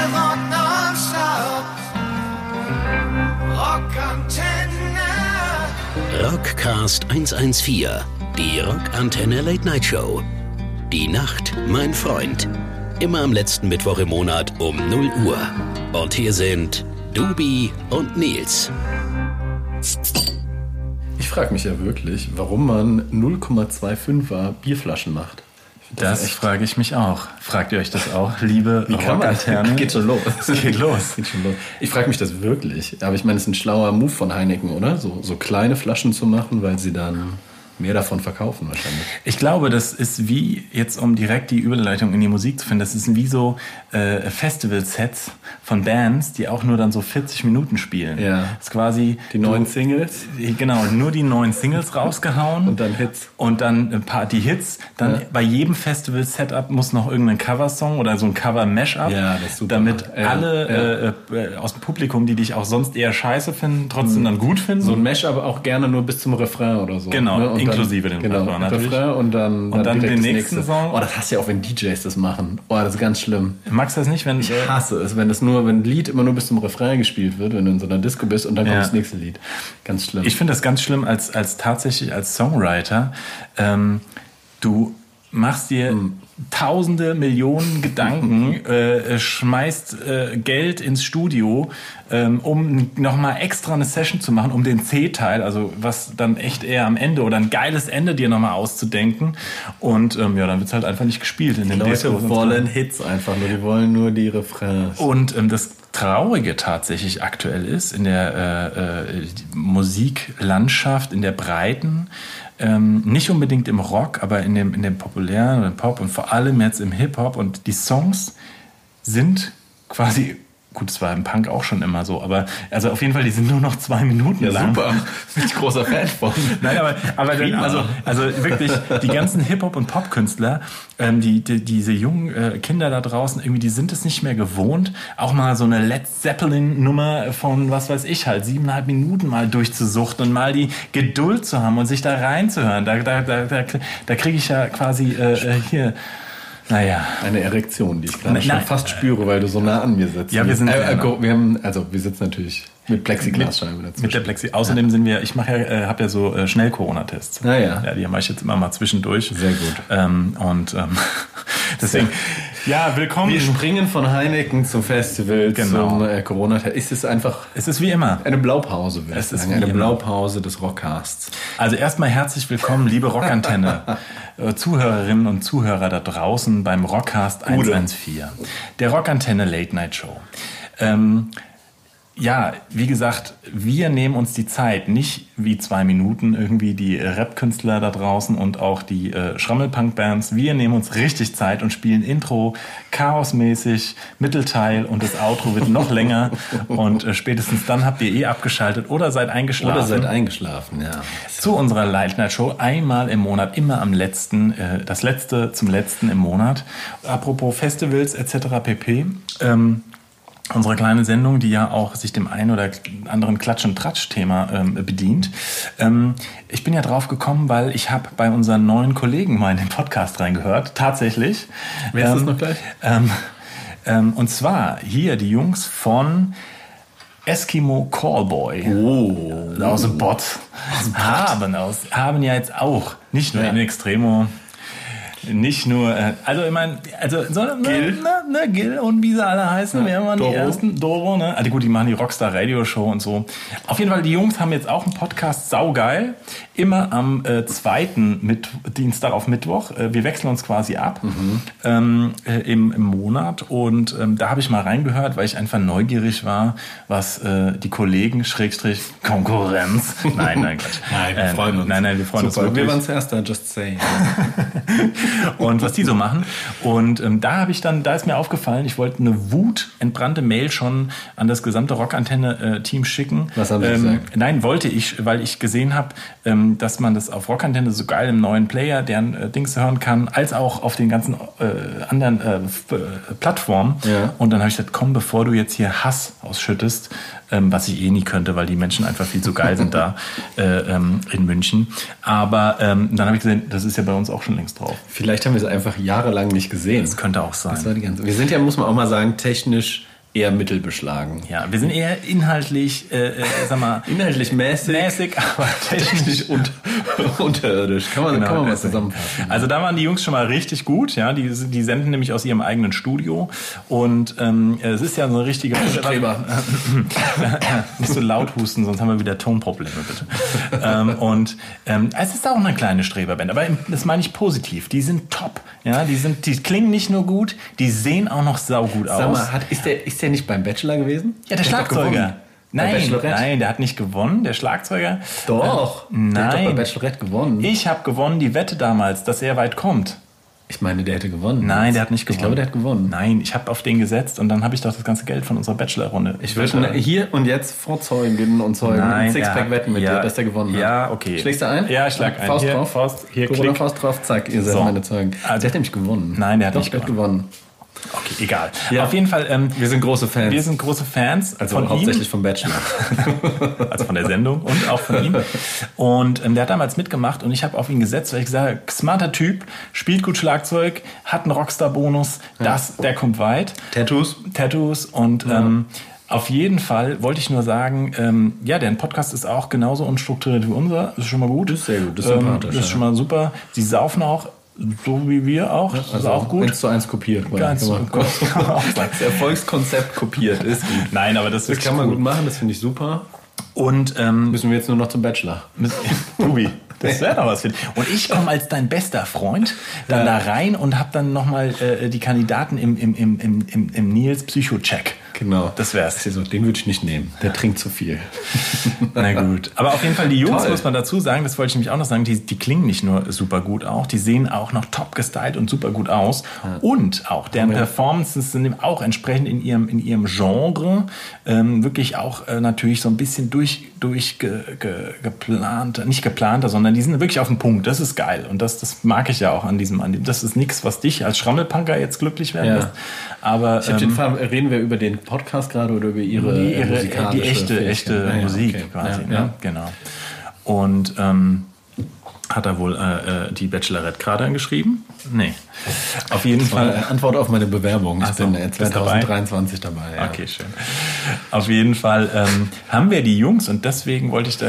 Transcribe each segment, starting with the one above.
Rock. Rockantenne. Rockcast 114, die Rockantenne Late Night Show. Die Nacht, mein Freund. Immer am letzten Mittwoch im Monat um 0 Uhr. Und hier sind Dubi und Nils. Ich frage mich ja wirklich, warum man 0,25er Bierflaschen macht. Das, das frage ich mich auch. Fragt ihr euch das auch, liebe Wie kann man? Geht schon los. Es geht los. Geht schon los. Ich frage mich das wirklich. Aber ich meine, es ist ein schlauer Move von Heineken, oder? So, so kleine Flaschen zu machen, weil sie dann mehr davon verkaufen wahrscheinlich. Ich glaube, das ist wie, jetzt um direkt die Überleitung in die Musik zu finden, das ist wie so äh, Festival-Sets von Bands, die auch nur dann so 40 Minuten spielen. Ja. Das ist quasi... Die neuen du, Singles? Genau, nur die neuen Singles rausgehauen. Und dann Hits. Und dann ein paar, die Hits. Dann ja. bei jedem Festival-Setup muss noch irgendein Coversong oder so ein Cover-Mashup. Ja, das ist super. Damit ja. alle. Äh, äh, aus dem Publikum, die dich auch sonst eher scheiße finden, trotzdem mhm. dann gut finden. So ein Mashup auch gerne nur bis zum Refrain oder so. Genau, ne? Inklusive dann, dem genau, Refrain natürlich. Refrain und dann, und dann, dann den nächsten nächste. Song. Oh, das hast du ja auch, wenn DJs das machen. Oh, das ist ganz schlimm. Magst du das nicht, wenn... Ich hasse es, wenn das nur, wenn ein Lied immer nur bis zum Refrain gespielt wird, wenn du in so einer Disco bist und dann kommt das nächste Lied. Ganz schlimm. Ich finde das ganz schlimm als, als tatsächlich als Songwriter. Ähm, du machst dir mhm. Tausende Millionen Gedanken, äh, schmeißt äh, Geld ins Studio, ähm, um nochmal extra eine Session zu machen, um den C-Teil, also was dann echt eher am Ende oder ein geiles Ende dir nochmal auszudenken. Und ähm, ja, dann wird es halt einfach nicht gespielt. In die den Leute Discos wollen Hits einfach nur, die wollen nur die Refrains. Und ähm, das Traurige tatsächlich aktuell ist in der äh, äh, Musiklandschaft, in der breiten, ähm, nicht unbedingt im Rock, aber in dem, in dem populären im Pop und vor allem jetzt im Hip-Hop. Und die Songs sind quasi Gut, es war im Punk auch schon immer so, aber also auf jeden Fall, die sind nur noch zwei Minuten ja, lang. Super, bin ich großer Fan von. Nein, aber, aber dann, also, also wirklich, die ganzen Hip-Hop- und Pop-Künstler, ähm, die, die, diese jungen äh, Kinder da draußen, irgendwie, die sind es nicht mehr gewohnt, auch mal so eine Led Zeppelin-Nummer von, was weiß ich halt, siebeneinhalb Minuten mal durchzusuchten und mal die Geduld zu haben und sich da reinzuhören. Da, da, da, da, da kriege ich ja quasi äh, äh hier naja. Eine Erektion, die ich gerade schon fast spüre, weil du so nah an mir sitzt. Ja, wir sind. Äh, äh, wir haben, also wir sitzen natürlich mit Plexiglasscheibe dazwischen. Mit der Plexi. Außerdem ja. sind wir, ich mache ja, äh, habe ja so äh, Schnell-Corona-Tests. Ah, ja. ja. Die mache ich jetzt immer mal zwischendurch. Sehr gut. Ähm, und ähm, deswegen, ja, willkommen. Wir springen von Heineken zum Festival, genau. zum äh, Corona-Test. Ist es einfach. Es ist wie immer. Eine Blaupause, würde ich sagen. Eine Blaupause des Rockcasts. Also erstmal herzlich willkommen, liebe Rockantenne. Äh, Zuhörerinnen und Zuhörer da draußen beim Rockcast 114. Der Rockantenne Late Night Show. Ähm, ja, wie gesagt, wir nehmen uns die Zeit, nicht wie zwei Minuten irgendwie die Rap-Künstler da draußen und auch die äh, Schrammelpunk-Bands. Wir nehmen uns richtig Zeit und spielen Intro chaosmäßig, Mittelteil und das Outro wird noch länger und äh, spätestens dann habt ihr eh abgeschaltet oder seid eingeschlafen. Oder seid eingeschlafen, ja. Zu unserer Late Night Show einmal im Monat, immer am letzten, äh, das letzte zum letzten im Monat. Apropos Festivals etc. pp. Ähm, unsere kleine Sendung, die ja auch sich dem einen oder anderen Klatsch- und Tratsch-Thema ähm, bedient. Ähm, ich bin ja drauf gekommen, weil ich habe bei unseren neuen Kollegen mal in den Podcast reingehört. Tatsächlich. Wer ist ähm, das noch gleich? Ähm, ähm, und zwar hier die Jungs von Eskimo Callboy oh. aus dem Bot, haben, aus, haben ja jetzt auch nicht nur ja. in Extremo nicht nur, äh, also ich meine, also so, ne, Gil. Ne, ne, Gil und wie sie alle heißen, ja, waren Doro. die ersten? Doro, ne? Also gut, die machen die Rockstar Radio Show und so. Auf jeden Fall, die Jungs haben jetzt auch einen Podcast, saugeil. Immer am äh, zweiten mit, Dienstag auf Mittwoch. Äh, wir wechseln uns quasi ab mhm. ähm, äh, im, im Monat. Und ähm, da habe ich mal reingehört, weil ich einfach neugierig war, was äh, die Kollegen, Schrägstrich, Konkurrenz. Nein, nein, Quatsch. nein, wir freuen uns. Nein, nein, wir freuen Super. uns. Wir waren zuerst da, just say. und was die so machen. Und ähm, da habe ich dann, da ist mir aufgefallen, ich wollte eine wutentbrannte Mail schon an das gesamte Rockantenne-Team schicken. Was haben Sie ähm, gesagt? Nein, wollte ich, weil ich gesehen habe, ähm, dass man das auf Rockantenne so geil im neuen Player, deren äh, Dings hören kann, als auch auf den ganzen äh, anderen äh, äh Plattformen. Ja. Und dann habe ich gesagt, komm, bevor du jetzt hier Hass ausschüttest, ähm, was ich eh nie könnte, weil die Menschen einfach viel zu geil sind da äh, ähm, in München. Aber ähm, dann habe ich gesehen, das ist ja bei uns auch schon längst drauf. Vielleicht haben wir es einfach jahrelang nicht gesehen. Das könnte auch sein. Das war die ganze wir sind ja, muss man auch mal sagen, technisch eher mittelbeschlagen. Ja, wir sind eher inhaltlich, äh, äh, sag mal, Inhaltlich mäßig, mäßig, aber technisch und, unterirdisch. Kann man, Genau, kann man mal zusammenfassen. Also da waren die Jungs schon mal richtig gut, ja. Die, die senden nämlich aus ihrem eigenen Studio und ähm, es ist ja so eine richtige Streber. Nicht so laut husten, sonst haben wir wieder Tonprobleme, bitte. ähm, und ähm, es ist auch eine kleine Streberband, aber das meine ich positiv. Die sind top, ja. Die sind, die klingen nicht nur gut, die sehen auch noch saugut aus. Sag mal, hat, ist, der, ist der nicht beim Bachelor gewesen? ja, der Schlagzeuger. gewonnen. Nein, nein, der hat nicht gewonnen, der Schlagzeuger. Doch. Äh, Der hat doch bei nein. Bachelorette gewonnen. Ich habe gewonnen die Wette damals, dass er weit kommt. Ich meine, der hätte gewonnen. Nein, der hat nicht Ich gewonnen. glaube, der hat gewonnen. Nein, ich habe auf den gesetzt und dann habe ich doch das ganze Geld von unserer Bachelor-Runde. Ich würde hier und jetzt vor Zeuginnen und Zeugen Nein, ein Sixpack ja, wetten mit ja, dir, dass der gewonnen hat. ja, okay. Schlägst du ein? Ja, ich schlag ein. Faust Hier, drauf. Faust, hier, Corona. Faust drauf, zack, ihr seid So. meine Zeugen. Also- der hat nämlich gewonnen. Nein, der hat Doch, nicht der hat gewonnen. Okay, egal. Ja. Auf jeden Fall, ähm, Wir sind große Fans. wir sind große Fans also von hauptsächlich ihm, vom Bachelor. also von der Sendung und auch von ihm. Und ähm, der hat damals mitgemacht und ich habe auf ihn gesetzt, weil ich gesagt habe, smarter Typ, spielt gut Schlagzeug, hat einen Rockstar-Bonus, das, der kommt weit. Tattoos? Tattoos und ähm, auf jeden Fall wollte ich nur sagen, ähm, ja, deren Podcast ist auch genauso unstrukturiert wie unser. Ist schon mal gut. ist sehr gut, ist ähm, sympathisch, Das ist ja. schon mal super. Sie saufen auch, so wie wir auch. das ist auch gut. Also Eins zu eins kopiert. Ganz Kann man- gut. Kann man. Das Erfolgskonzept kopiert ist gut. Nein, aber das, Das ist kann man gut machen, das finde ich super. Und ähm, Müssen wir jetzt nur noch zum Bachelor. Tobi, das wäre doch was für dich. Und ich komme als dein bester Freund dann Ja. da rein und habe dann nochmal äh, die Kandidaten im, im, im, im, im, im Nils Psycho-Check. Genau. Das wär's. ja so, den würde ich nicht nehmen. Der trinkt zu viel. Na gut. Aber auf jeden Fall, die Jungs, Toll. muss man dazu sagen, das wollte ich nämlich auch noch sagen, die, die klingen nicht nur super gut auch, die sehen auch noch top gestylt und super gut aus. Und auch deren Performances sind auch entsprechend in ihrem, in ihrem Genre ähm, wirklich auch äh, natürlich so ein bisschen durch, durch ge, ge, geplant, nicht geplanter, sondern die sind wirklich auf den Punkt. Das ist geil. Und das, das mag ich ja auch an diesem, an dem. Das ist nichts, was dich als Schrammelpunker jetzt glücklich werden Ja. lässt. Aber Ich habe den ähm, Fall, reden wir über den Podcast gerade oder über ihre, die, äh, ihre, musikalische die echte, echte Ah, ja, Musik okay. quasi. Ja, ne? ja. Genau. Und ähm, hat er wohl äh, äh, die Bachelorette gerade angeschrieben? Nee. Auf jeden Fall. Antwort auf meine Bewerbung. Ich Ach so, bin äh, bist dabei? 2023 dabei. ja. Okay, schön. Auf jeden Fall ähm, haben wir die Jungs und deswegen wollte ich da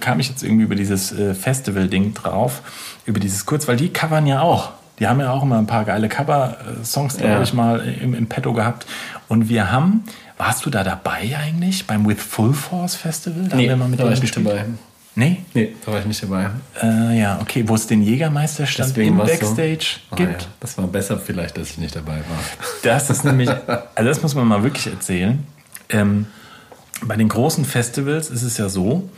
kam ich jetzt irgendwie über dieses äh, Festival-Ding drauf, über dieses kurz, weil die covern ja auch. Die haben ja auch immer ein paar geile Cover-Songs, glaube Ja. ich, mal im, im Petto gehabt. Und wir haben, warst du da dabei eigentlich beim With Full Force Festival? Da Nee, haben wir mal mit da war ich nicht dabei. Nee? Nee, da war ich nicht dabei. Äh, ja, okay, wo es den Jägermeisterstand Deswegen im war's so. Backstage Ah, gibt. ja. Das war besser vielleicht, dass ich nicht dabei war. Das ist nämlich, also das muss man mal wirklich erzählen. Ähm, bei den großen Festivals ist es ja so,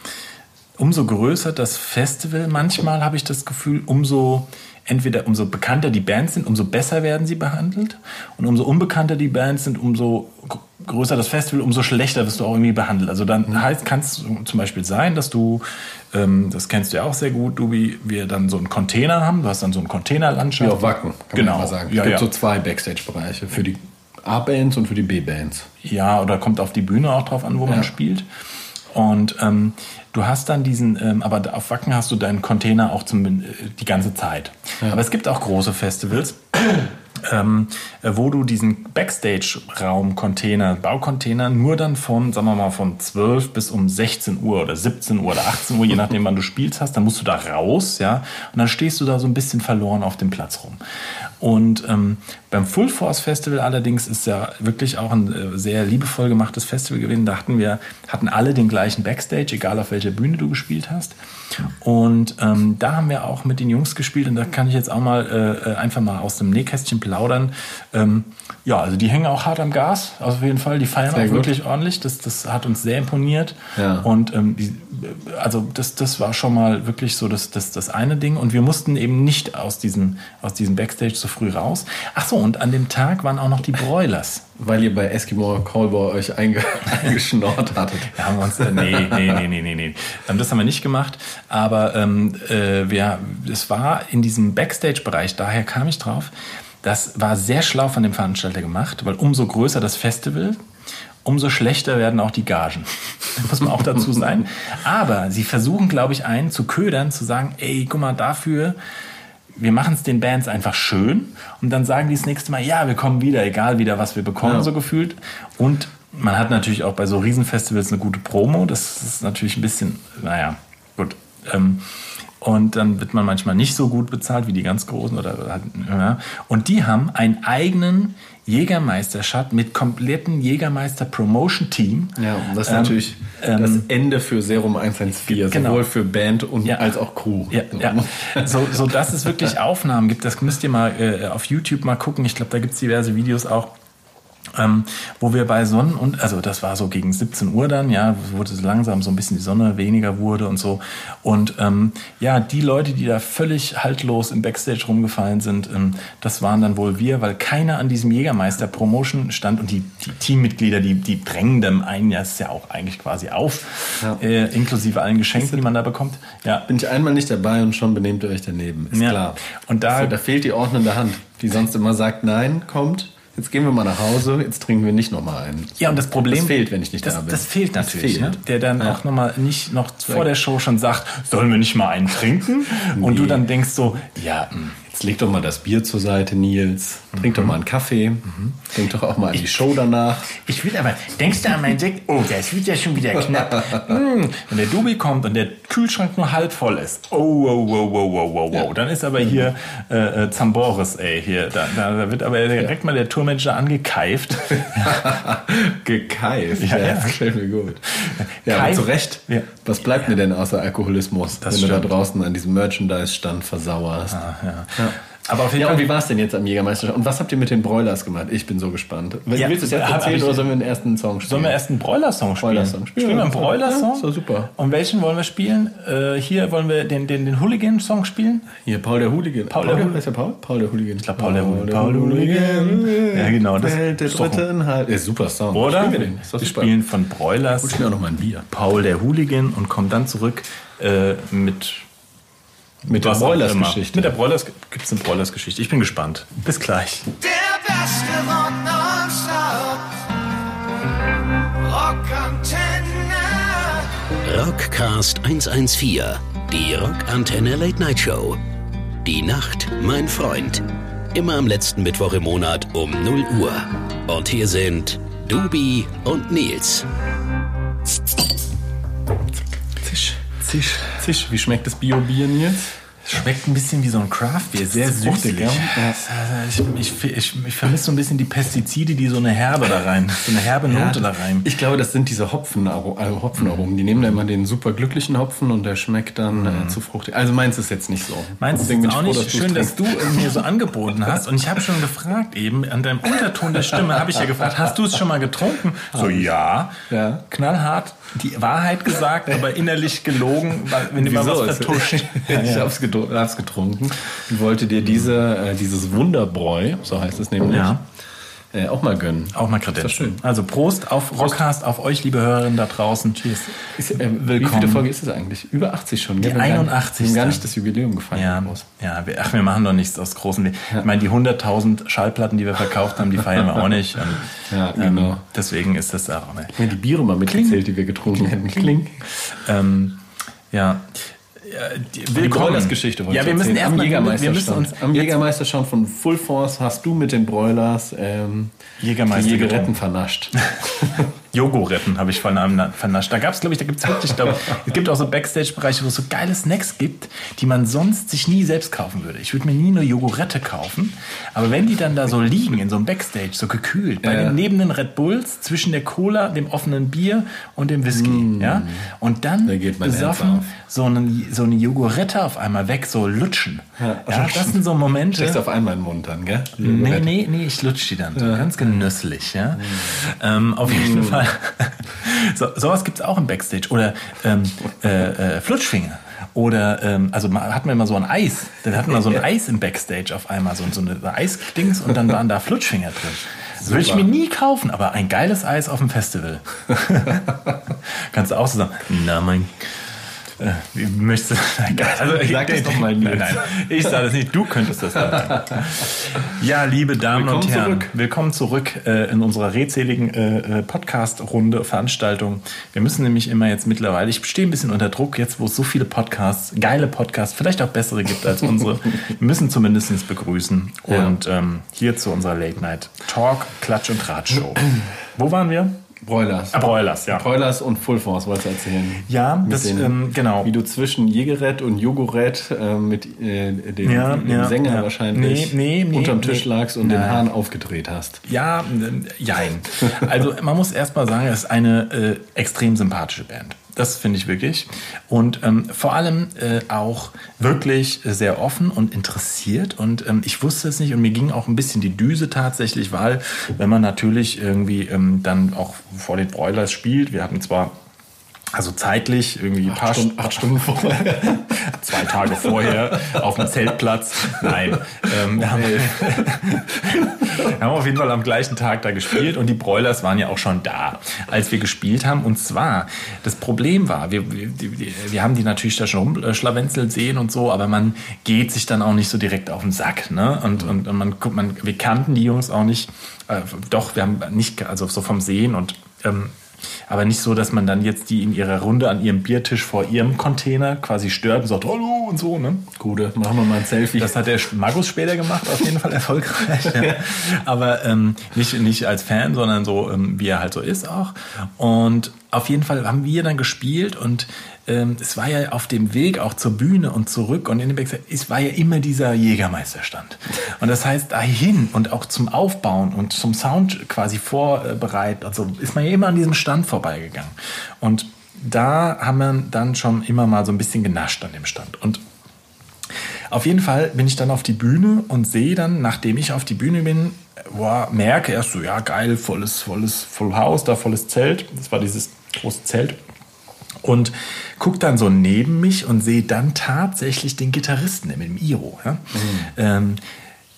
umso größer das Festival, manchmal habe ich das Gefühl, umso entweder umso bekannter die Bands sind, umso besser werden sie behandelt und umso unbekannter die Bands sind, umso größer das Festival, umso schlechter wirst du auch irgendwie behandelt. Also dann heißt, kann es zum Beispiel sein, dass du, ähm, das kennst du ja auch sehr gut, du, wie wir dann so einen Container haben, du hast dann so einen Containerlandschaft. Auf Wacken, kann genau. man mal sagen. Es Ja, gibt ja. so zwei Backstage-Bereiche für die A-Bands und für die B-Bands. Ja, oder kommt auf die Bühne auch drauf an, wo Ja. man spielt. Und ähm, du hast dann diesen, ähm, aber auf Wacken hast du deinen Container auch zum, äh, die ganze Zeit. Aber es gibt auch große Festivals, ähm, äh, wo du diesen Backstage-Raum-Container, Baucontainer nur dann von, sagen wir mal, von 12 bis um 16 Uhr oder 17 Uhr oder 18 Uhr, je nachdem, wann du spielst hast, dann musst du da raus, ja, und dann stehst du da so ein bisschen verloren auf dem Platz rum. Und ähm, beim Full Force Festival allerdings ist ja wirklich auch ein äh, sehr liebevoll gemachtes Festival gewesen. Da hatten wir, hatten alle den gleichen Backstage, egal auf welcher Bühne du gespielt hast. Und ähm, da haben wir auch mit den Jungs gespielt und da kann ich jetzt auch mal äh, äh, einfach mal aus dem Nähkästchen plaudern. Ähm, ja, also die hängen auch hart am Gas, auf jeden Fall. Die feiern Sehr auch gut. wirklich ordentlich. Das, das hat uns sehr imponiert. Ja. Und ähm, die, also das, das war schon mal wirklich so das, das, das eine Ding. Und wir mussten eben nicht aus diesem, aus diesem Backstage so früh raus. Ach so, und an dem Tag waren auch noch die Broilers. Weil ihr bei Eskimo Callboy euch einge eingeschnort hattet. Da haben wir uns, äh, nee, nee, nee, nee, nee, nee. Ähm, Das haben wir nicht gemacht, aber ähm, äh, wir, es war in diesem Backstage-Bereich, daher kam ich drauf, Das war sehr schlau von dem Veranstalter gemacht, weil umso größer das Festival, umso schlechter werden auch die Gagen. muss man auch dazu sein. Aber sie versuchen, glaube ich, einen zu ködern, zu sagen, ey, guck mal, dafür, wir machen es den Bands einfach schön und dann sagen die das nächste Mal, ja, wir kommen wieder, egal wieder, was wir bekommen, Ja. so gefühlt. Und man hat natürlich auch bei so Riesenfestivals eine gute Promo. Das ist natürlich ein bisschen, naja, gut. Ähm, und dann wird man manchmal nicht so gut bezahlt wie die ganz Großen. Oder, halt, ja. Und die haben einen eigenen Jägermeister-Shut mit kompletten Jägermeister-Promotion-Team. Ja, und das ist Ähm, natürlich das Ende für Serum 114, Genau. sowohl für Band und Ja. als auch Crew. Ja, So. ja. So, so dass es wirklich Aufnahmen gibt, das müsst ihr mal äh, auf YouTube mal gucken. Ich glaube, da gibt es diverse Videos auch. Ähm, wo wir bei Sonnen und also das war so gegen 17 Uhr dann, ja, wo es langsam so ein bisschen die Sonne weniger wurde und so. Und ähm, ja, die Leute, die da völlig haltlos im Backstage rumgefallen sind, ähm, das waren dann wohl wir, weil keiner an diesem Jägermeister Promotion stand und die, die Teammitglieder, die, die drängen dem einen ja, ist ja auch eigentlich quasi auf, Ja. äh, inklusive allen Geschenken, die man da bekommt. Ja, Bin ich einmal nicht dabei und schon benehmt ihr euch daneben. Ist Ja. klar. Und da- so, da fehlt die ordnende Hand, die sonst immer sagt, nein, kommt, jetzt gehen wir mal nach Hause, jetzt trinken wir nicht nochmal einen. Ja, und das Problem. Das fehlt, wenn ich nicht das, da bin. Das fehlt Das natürlich. fehlt. Ne? Der dann Ja. auch nochmal nicht noch vor der Show schon sagt, sollen wir nicht mal einen trinken? Und du Nee. dann denkst so, ja, hm, mh, Jetzt leg doch mal das Bier zur Seite, Nils. Trink doch mal einen Kaffee. Denk doch auch mal an die Show danach. ich will aber, denkst du an meinen Sekt? Oh, das wird ja schon wieder knapp. Hm, Wenn der Dubi kommt und der Kühlschrank nur halb voll ist, oh, wow, wow, wow, wow, wow, wow, dann ist aber hier äh, äh, Zamboris, ey, hier, da, da, wird aber direkt mal der Tourmanager angekeift. Gekeift. Ja, ja. das gefällt mir gut. Ja, Keif- aber zu Recht. Ja. Was bleibt mir denn außer Alkoholismus, Das wenn du da stimmt. draußen an diesem Merchandise-Stand versauerst? Ah, ja. Aber auf jeden Ja, Fall. und wie war es denn jetzt am Jägermeister? Und was habt ihr mit den Broilers gemacht? Ich bin so gespannt. Ja, Willst du es jetzt erzählen ich- oder sollen wir den ersten Song spielen? Sollen wir erst einen Broiler-Song spielen? Broiler-Song spielen? Spielen wir einen Ja, Broiler-Song? doch super. Und welchen wollen wir spielen? Äh, hier wollen wir den, den, den Hooligan-Song spielen? Hier, Paul der Hooligan. Paul der Hooligan. Ist der Paul? Paul der Hooligan. Ich glaub, Paul der Hooligan. Paul der Hooligan. Ja, genau, das Welt der ist doch- dritten Halt. Ja, super Song. Oder? Spielen wir den. Wir spielen von Broilers Ich mir auch noch mal ein Bier. Paul der Hooligan und kommen dann zurück äh, mit Mit der. Broilers-Geschichte. Mit der Broilers gibt es eine Broilers-Geschichte. Ich bin gespannt. Bis gleich. Der Beste. Rockantenne. Rockcast 114, die Rockantenne Late Night Show. Die Nacht, mein Freund. Immer am letzten Mittwoch im Monat um 0 Uhr. Und hier sind Dubi und Nils. Zisch. Zisch. Wie schmeckt das Bio-Bier, Nils? Schmeckt ein bisschen wie so ein Craft-Bier, sehr süßig. ja. Ich, ich, ich, ich vermisse so ein bisschen die Pestizide, die so eine Herbe da rein, so eine herbe Note da rein. Ich glaube, das sind diese Hopfenaro- äh, Hopfenaromen. Die nehmen da immer den super glücklichen Hopfen und der schmeckt dann äh, zu fruchtig. Also meins ist jetzt nicht so. Meinst du Deswegen es bin auch froh, nicht dass schön, dass du mir so angeboten hast? Und ich habe schon gefragt eben, an deinem Unterton der Stimme habe ich ja gefragt, hast du es schon mal getrunken? So, ja. Ja. Knallhart die Wahrheit gesagt, aber innerlich gelogen, weil, wenn du mal was vertuscht. Ja, ich ja. hab's, gedru- hab's getrunken und wollte dir diese, äh, dieses Wunderbräu, so heißt es nämlich, Ja. äh, auch mal gönnen. Auch mal Kredenzen. schön. Also Prost auf Rockcast, auf euch, liebe Hörerinnen da draußen. Cheers. Ist, äh, Wie Willkommen. viele Folge ist es eigentlich? Über 80 schon. Die gar- 81. Wir gar nicht das Jubiläum gefeiert. Ja, ja wir, ach, wir machen doch nichts aus großen. Ich meine, die 100.000 Schallplatten, die wir verkauft haben, die feiern wir auch nicht. Und, Ja, genau. ähm, deswegen ist das auch nicht. Ja, die Biere mal mitgezählt, die wir getrunken hätten. Kling. Ähm, ja. Die, Die Broilers-Geschichte wollte Ja, wir müssen erstmal, am wir müssen uns am Jägermeisterstand von Full Force hast du mit den Broilers ähm, Jägermeister die Jägeretten vernascht. Jogoretten habe ich von einem vernascht. Da gab es, glaube ich, da gibt es wirklich, ich glaub, es gibt auch so Backstage-Bereiche, wo es so geile Snacks gibt, die man sonst sich nie selbst kaufen würde. Ich würde mir nie eine Jogurette kaufen, aber wenn die dann da so liegen in so einem Backstage, so gekühlt, bei Ja. den neben den Red Bulls, zwischen der Cola, dem offenen Bier und dem Whisky, ja, und dann Mm. Da besoffen so, einen, so eine Jogurette auf einmal weg, so lutschen. Ja, das sind so Momente. Steckst auf einmal in den Mund dann, gell? Nee, nee, nee, ich lutsch die dann. So ganz genüsslich, ja. Ähm, auf jeden Fall. so, sowas gibt's auch im Backstage. Oder ähm, äh, äh, Flutschfinger. Oder, ähm, also mal, hatten wir immer so ein Eis. Dann hatten wir so ein Eis im Backstage auf einmal, so, so eine Eisdings und dann waren da Flutschfinger drin. Das würde ich mir nie kaufen, aber ein geiles Eis auf dem Festival. Kannst du auch so sagen, na mein, Äh, wie möchtest du? Also, ich Sag das doch mal, Nils. Nein, nein, ich sage das nicht. Du könntest das sagen. Ja, liebe Damen Willkommen und Herren, zurück. willkommen zurück äh, in unserer redseligen äh, Podcast-Runde, Veranstaltung. Wir müssen nämlich immer jetzt mittlerweile, ich stehe ein bisschen unter Druck, jetzt wo es so viele Podcasts, geile Podcasts, vielleicht auch bessere gibt als unsere, wir müssen zumindest begrüßen. Ja. Und ähm, hier zu unserer Late Night Talk, Klatsch und Tratsch Show. Wo waren wir? Broilers. Ah, Broilers, ja. Broilers und Full Force wolltest du erzählen. Ja, das, den- ähm, genau. Wie du zwischen Jägerett und Jogurett äh, mit äh, dem, Ja, dem ja, Sänger ja. wahrscheinlich Nee, nee, nee, unterm Tisch lagst und den. Hahn aufgedreht hast. Ja, jein. Also man muss erst mal sagen, es ist eine äh, extrem sympathische Band. Das finde ich wirklich. Und ähm, vor allem äh, auch wirklich sehr offen und interessiert. Und ähm, ich wusste es nicht und mir ging auch ein bisschen die Düse tatsächlich, weil wenn man natürlich irgendwie ähm, dann auch vor den Broilers spielt, wir hatten zwar also zeitlich irgendwie ein paar Stunden- acht Stunden vorher, zwei Tage vorher auf dem Zeltplatz. Nein, ähm, wir, haben, wir haben auf jeden Fall am gleichen Tag da gespielt und die Broilers waren ja auch schon da, als wir gespielt haben. Und zwar, das Problem war, wir, wir, wir haben die natürlich da schon rumschlawenzelt sehen und so, aber man geht sich dann auch nicht so direkt auf den Sack. Ne? Und, und, und man, man, wir kannten die Jungs auch nicht. Äh, doch, wir haben nicht, also so vom Sehen und ähm, aber nicht so, dass man dann jetzt die in ihrer Runde an ihrem Biertisch vor ihrem Container quasi stört und sagt, hallo und so, ne? Gute, machen wir mal ein Selfie. Das hat der Magus später gemacht, auf jeden Fall erfolgreich. Ja. Aber ähm, nicht, nicht als Fan, sondern so, ähm, wie er halt so ist auch. Und auf jeden Fall haben wir dann gespielt und ähm, es war ja auf dem Weg auch zur Bühne und zurück und in dem Backstage, es war ja immer dieser Jägermeisterstand. Und das heißt, dahin und auch zum Aufbauen und zum Sound quasi vorbereitet, also ist man ja immer an diesem Stand vorbeigegangen. Und da haben wir dann schon immer mal so ein bisschen genascht an dem Stand. Und auf jeden Fall bin ich dann auf die Bühne und sehe dann, nachdem ich auf die Bühne bin, boah, merke erst so, ja geil, volles, volles Full House, da volles Zelt. Das war dieses große Zelt. Und guck dann so neben mich und sehe dann tatsächlich den Gitarristen mit dem Iro, ja? ähm,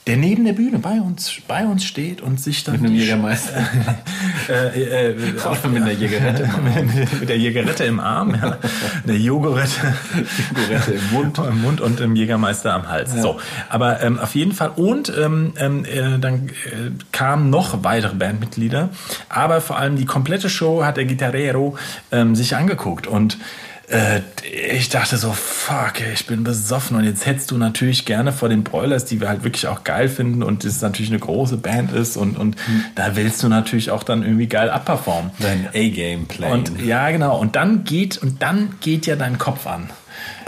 der neben der Bühne bei uns, bei uns steht und sich dann mit einem Jägermeister. äh, äh, Oder mit einer Jägerette im mit, mit der Jägerette im Arm, ja. der Jogurette Jogurette im Mund. im Mund und dem Jägermeister am Hals. So, aber ähm, auf jeden Fall und ähm, ähm, äh, dann äh, kamen noch weitere Bandmitglieder, aber vor allem die komplette Show hat der Gitarrero ähm, sich angeguckt und äh, ich dachte so, fuck, ich bin besoffen und jetzt hättest du natürlich gerne vor den Broilers, die wir halt wirklich auch geil finden und das natürlich eine große Band ist und, und da willst du natürlich auch dann irgendwie geil abperformen. Dein A-Game Play. Und ja, genau. Und dann geht und dann geht ja dein Kopf an.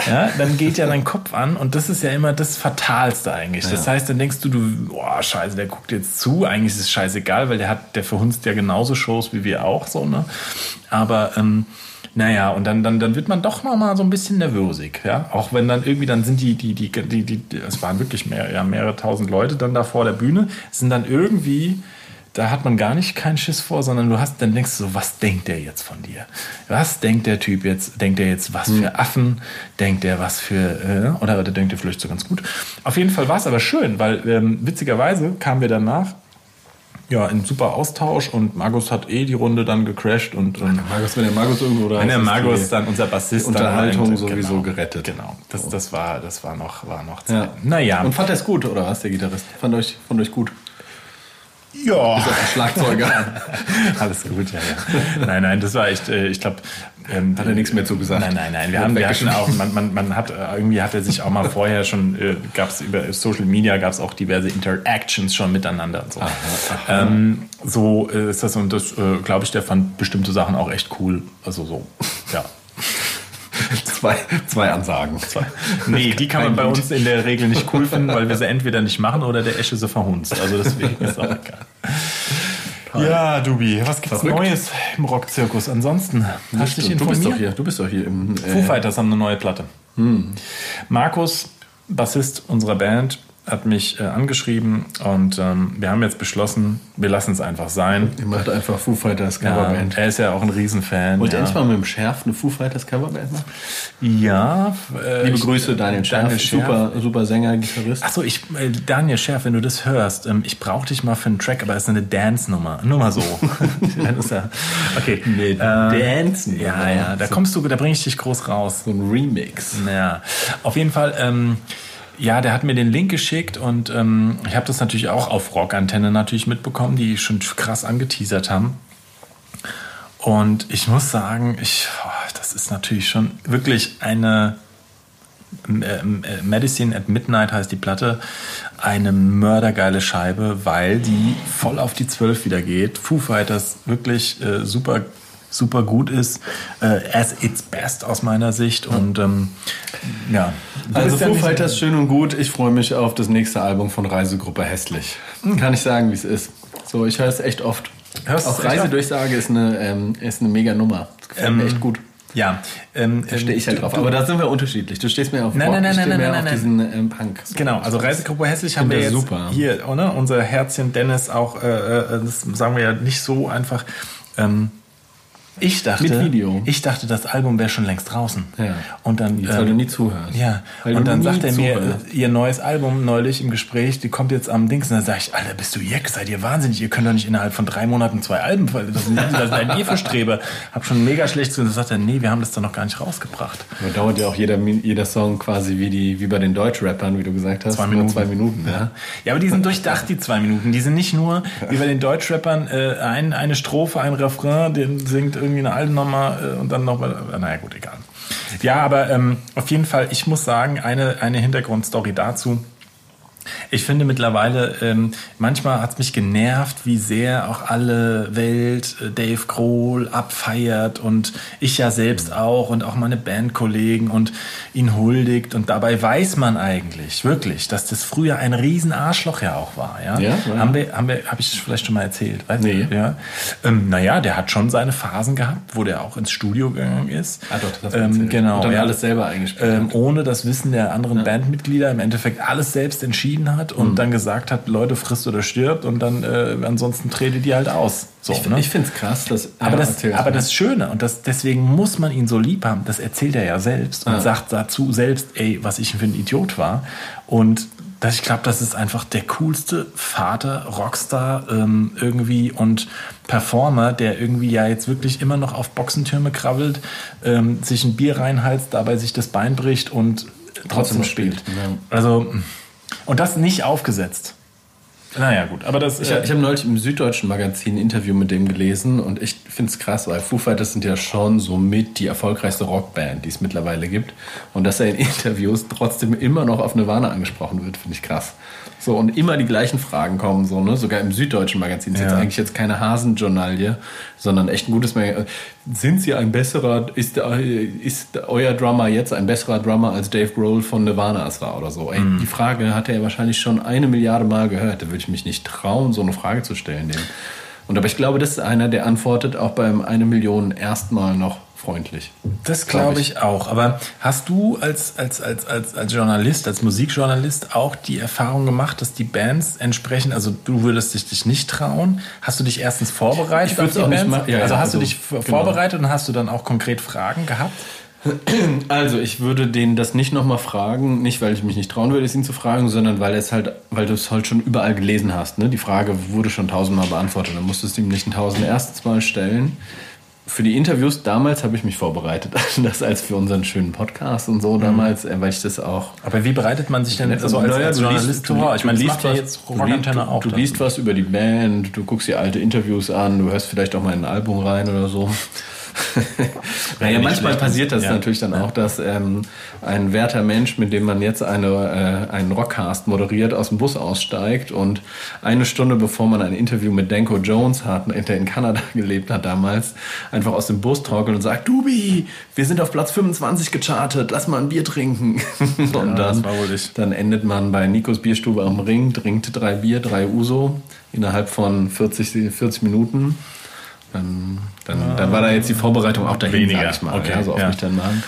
Ja, dann geht ja dein Kopf an und das ist ja immer das Fatalste eigentlich. Das heißt, dann denkst du, du, boah, scheiße, der guckt jetzt zu. Eigentlich ist es scheißegal, weil der hat, der verhunzt ja genauso Shows wie wir auch so, ne? Aber ähm, naja, und dann, dann, dann wird man doch noch mal so ein bisschen nervösig, ja. Auch wenn dann irgendwie, dann sind die, die, die, die, die, es waren wirklich mehr, ja, mehrere tausend Leute dann da vor der Bühne, sind dann irgendwie, da hat man gar nicht keinen Schiss vor, sondern du hast, dann denkst du so, was denkt der jetzt von dir? Was denkt der Typ jetzt? Denkt der jetzt was für Affen? Denkt der was für, äh, oder, oder denkt er vielleicht so ganz gut? Auf jeden Fall war es aber schön, weil ähm, witzigerweise kamen wir danach ja, in super Austausch und Markus hat eh die Runde dann gecrashed und, und Markus, wenn der Markus irgendwo da wenn der Markus die dann unser Bassist Unterhaltung dann sowieso genau, gerettet. Genau, das, das war das war noch war noch Ja. Zeit. Naja, Und fand er es gut, oder was, der Gitarrist? Fand euch, fand euch gut? Ja, Der Schlagzeuger. alles gut, ja, ja. Nein, nein, das war echt, äh, ich glaube, ähm, Hat er nichts mehr zu gesagt? Nein, nein, nein. Wir, haben, wir hatten weggeschmissen. auch, man, man, man hat äh, irgendwie hat er sich auch mal vorher schon, äh, gab es über Social Media, gab es auch diverse Interactions schon miteinander und so. Ähm, so äh, ist das und das, äh, glaube ich, der fand bestimmte Sachen auch echt cool. Also so, ja. Zwei, zwei Ansagen. Nee, die kann man bei uns in der Regel nicht cool finden, weil wir sie entweder nicht machen oder der Esche sie verhunzt. Also deswegen ist auch egal. Ja, Dubi, was gibt's Verrückt. Neues im Rockzirkus? Ansonsten, hast du dich du bist informiert? doch hier, du bist doch hier im. Foo Äh, Fighters haben eine neue Platte. Markus, Bassist unserer Band, hat mich äh, angeschrieben und ähm, wir haben jetzt beschlossen, wir lassen es einfach sein. Ihr macht einfach Foo Fighters Coverband. Ja, er ist ja auch ein Riesenfan. Wollt ihr ja. endlich mal mit dem Schärf eine Foo Fighters Coverband machen? Ja. Äh, Liebe ich- Grüße, Daniel Schärf, Daniel Schärf. super, super Sänger, Gitarrist. Achso, ich, äh, Daniel Schärf, wenn du das hörst, ähm, ich brauche dich mal für einen Track, aber es ist eine Dance-Nummer. Nur mal so. Okay. Nee, Dance-Nummer. Ja, ja, da kommst du, da bringe ich dich groß raus. So ein Remix. Ja, auf jeden Fall. Ähm, ja, der hat mir den Link geschickt und ähm, ich habe das natürlich auch auf Rockantenne natürlich mitbekommen, die schon krass angeteasert haben. Und ich muss sagen, ich, oh, das ist natürlich schon wirklich eine ähm, äh, Medicine at Midnight heißt die Platte, eine mördergeile Scheibe, weil die voll auf die 12 wieder geht. Foo Fighters wirklich äh, super super gut ist, äh, as its best aus meiner Sicht und ähm, ja. Du Also Foo Fighters schön und gut. Ich freue mich auf das nächste Album von Reisegruppe Hässlich. Kann ich sagen, wie es ist. So, ich höre es echt oft. Hörst auch Reisedurchsage ist eine, ähm, ist eine mega Nummer. Das gefällt mir Ähm, echt gut. Ja, ähm, Da stehe ich halt du- drauf. du- Aber da sind wir unterschiedlich. Du stehst mir auf Nein, Rock, nein, nein, ich stehe nein, mehr nein, auf nein, diesen ähm, Punk. Genau, also Reisegruppe Hässlich haben wir jetzt super. hier, oder? Unser Herzchen Dennis auch, äh, äh, das sagen wir ja nicht so einfach. Ähm, ich dachte, Mit Video. ich dachte, das Album wäre schon längst draußen. Ja. Und dann, Jetzt, weil ähm, du nie zuhörst. Ja, Weil und dann sagt er mir, zuhörst. äh, ihr neues Album neulich im Gespräch, die kommt jetzt am Dings. Und dann sage ich, Alter, bist du Jeck, seid ihr wahnsinnig? Ihr könnt doch nicht innerhalb von drei Monaten zwei Alben, das sind, das ist ein E-Verstrebe. Hab schon mega schlecht zu. Und dann sagt er, nee, wir haben das doch noch gar nicht rausgebracht. Da dauert ja auch jeder, jeder Song quasi wie, die, wie bei den Deutschrappern, wie du gesagt hast. Zwei Minuten. Zwei Minuten, ja. Ja, aber die sind durchdacht, die zwei Minuten. Die sind nicht nur, wie bei den Deutschrappern, äh, ein, eine Strophe, ein Refrain, den singt irgendwie eine alte Nummer äh, und dann noch mal, naja gut, egal. Ja, aber ähm, auf jeden Fall, ich muss sagen, eine, eine Hintergrundstory dazu. Ich finde mittlerweile, ähm, manchmal hat es mich genervt, wie sehr auch alle Welt äh, Dave Grohl abfeiert und ich ja selbst auch und auch meine Bandkollegen und ihn huldigt. Und dabei weiß man eigentlich wirklich, dass das früher ein riesen Arschloch ja auch war. Ja? Ja, ja. Haben wir, haben wir, habe ich das vielleicht schon mal erzählt? Weißt Nee. du? Ja? Ähm, naja, der hat schon seine Phasen gehabt, wo der auch ins Studio gegangen ist. Ah, doch, das ähm. Genau. Und dann ja. alles selber eingespielt Ähm, ohne das Wissen der anderen Bandmitglieder im Endeffekt alles selbst entschieden hat und Mhm. dann gesagt hat, Leute, frisst oder stirbt und dann äh, ansonsten tretet die halt aus. So, Ich, ne? ich finde es krass, dass. aber, ja, das, aber mal. das Schöne und das, deswegen muss man ihn so lieb haben, das erzählt er ja selbst und Ja. sagt dazu selbst, ey, was ich für ein Idiot war. Und das, ich glaube, das ist einfach der coolste Vater, Rockstar ähm, irgendwie und Performer, der irgendwie ja jetzt wirklich immer noch auf Boxentürme krabbelt, ähm, sich ein Bier reinheizt, dabei sich das Bein bricht und trotzdem Trotzdem spielt. spielt, ja. Also, und das nicht aufgesetzt. Naja, gut, aber das Ich, äh, ich habe neulich im Süddeutschen Magazin ein Interview mit dem gelesen und ich finde es krass, weil Foo Fighters sind ja schon somit die erfolgreichste Rockband, die es mittlerweile gibt. Und dass er in Interviews trotzdem immer noch auf Nirvana angesprochen wird, finde ich krass. So, und immer die gleichen Fragen kommen, so, ne? Sogar im Süddeutschen Magazin ist Ja. jetzt eigentlich jetzt keine Hasenjournalie, sondern echt ein gutes Magazin. Sind Sie ein besserer, ist, der- ist euer Drummer jetzt ein besserer Drummer als Dave Grohl von Nirvana war oder so? Ey, Mhm. Die Frage hat er wahrscheinlich schon eine Milliarde Mal gehört. Da würde ich mich nicht trauen, so eine Frage zu stellen. Dem. Und aber ich glaube, das ist einer, der antwortet auch beim eine Million erstmal noch freundlich. Das Glaub glaube ich. ich auch. Aber hast du als, als, als, als, als Journalist, als Musikjournalist auch die Erfahrung gemacht, dass die Bands entsprechend, also du würdest dich, dich nicht trauen? Hast du dich erstens vorbereitet Ich auf die auch nicht Bands? machen. Ja, also ja, hast du also, dich v- genau. vorbereitet und hast du dann auch konkret Fragen gehabt? Also ich würde den das nicht nochmal fragen, nicht weil ich mich nicht trauen würde, es ihn zu fragen, sondern weil es halt, weil du es halt schon überall gelesen hast. Ne? Die Frage wurde schon tausendmal beantwortet, dann musstest du ihm nicht ein tausend erstes Mal stellen. Für die Interviews damals habe ich mich vorbereitet, das als für unseren schönen Podcast und so damals, äh, weil ich das auch Aber wie bereitet man sich denn also als, Naja, als Journalist liest- vor? Ich meine, liest ja was- jetzt du liest- auch. Du liest was über die Band, du guckst dir alte Interviews an, du hörst vielleicht auch mal in ein Album rein oder so. naja, manchmal schlecht. passiert das Ja. natürlich dann auch, dass ähm, ein werter Mensch, mit dem man jetzt eine, äh, einen Rockcast moderiert, aus dem Bus aussteigt und eine Stunde bevor man ein Interview mit Danko Jones hat, der in Kanada gelebt hat damals, einfach aus dem Bus torkelt und sagt, Dubi, wir sind auf Platz 25 gechartet, lass mal ein Bier trinken. und das dann, dann endet man bei Nikos Bierstube am Ring, trinkt drei Bier, drei Uso innerhalb von 40, 40 Minuten. Dann, dann, dann war da jetzt die Vorbereitung auch dahin, Weniger. sag ich mal. Okay, ja, so auf ja. mich dann machen.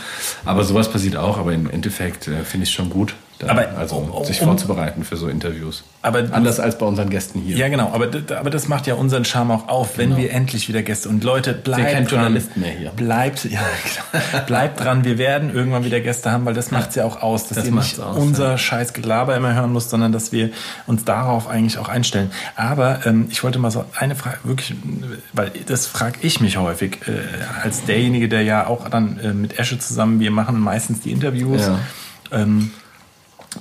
Aber sowas passiert auch, aber im Endeffekt äh, finde ich es schon gut. Aber also um- sich um- vorzubereiten für so Interviews. Aber- Anders als bei unseren Gästen hier. Ja, genau, aber, aber das macht ja unseren Charme auch auf, wenn wir endlich wieder Gäste und Leute bleibt kein dran, Journalist mehr hier. Bleibt, ja, genau. bleibt dran, wir werden irgendwann wieder Gäste haben, weil das macht's ja auch aus, dass Das ihr nicht aus, unser scheiß Gelaber immer hören müsst, sondern dass wir uns darauf eigentlich auch einstellen. Aber ähm, ich wollte mal so eine Frage, wirklich, weil das frage ich mich häufig, äh, als derjenige, der ja auch dann äh, mit Esche zusammen, wir machen meistens die Interviews. Ja. Ähm,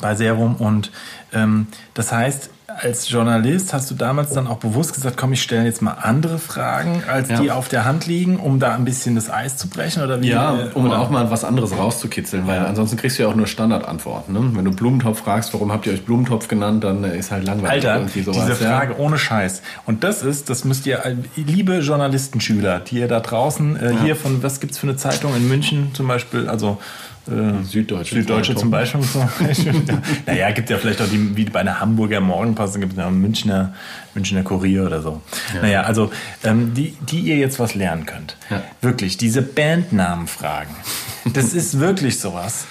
bei Serum. Und ähm, das heißt, als Journalist hast du damals dann auch bewusst gesagt, komm, ich stelle jetzt mal andere Fragen, als Ja. die auf der Hand liegen, um da ein bisschen das Eis zu brechen? Oder wie? Ja, äh, um oder? auch mal was anderes rauszukitzeln, weil ansonsten kriegst du ja auch nur Standardantworten. Ne? Wenn du Blumentopf fragst, warum habt ihr euch Blumentopf genannt, dann ist halt langweilig Alter, irgendwie sowas. diese ja. Frage ohne Scheiß. Und das ist, das müsst ihr, äh, liebe Journalistenschüler, die ihr da draußen, äh, hier von, was gibt's für eine Zeitung in München zum Beispiel, also äh, Süddeutsche Süddeutsche zum Beispiel. Zum Beispiel. naja, gibt ja vielleicht auch die, wie bei einer Hamburger Morgenpost, gibt es ja Münchner, Münchner Kurier oder so. Naja, also ähm, die, die ihr jetzt was lernen könnt. Ja. Wirklich, diese Bandnamenfragen. Das ist wirklich sowas.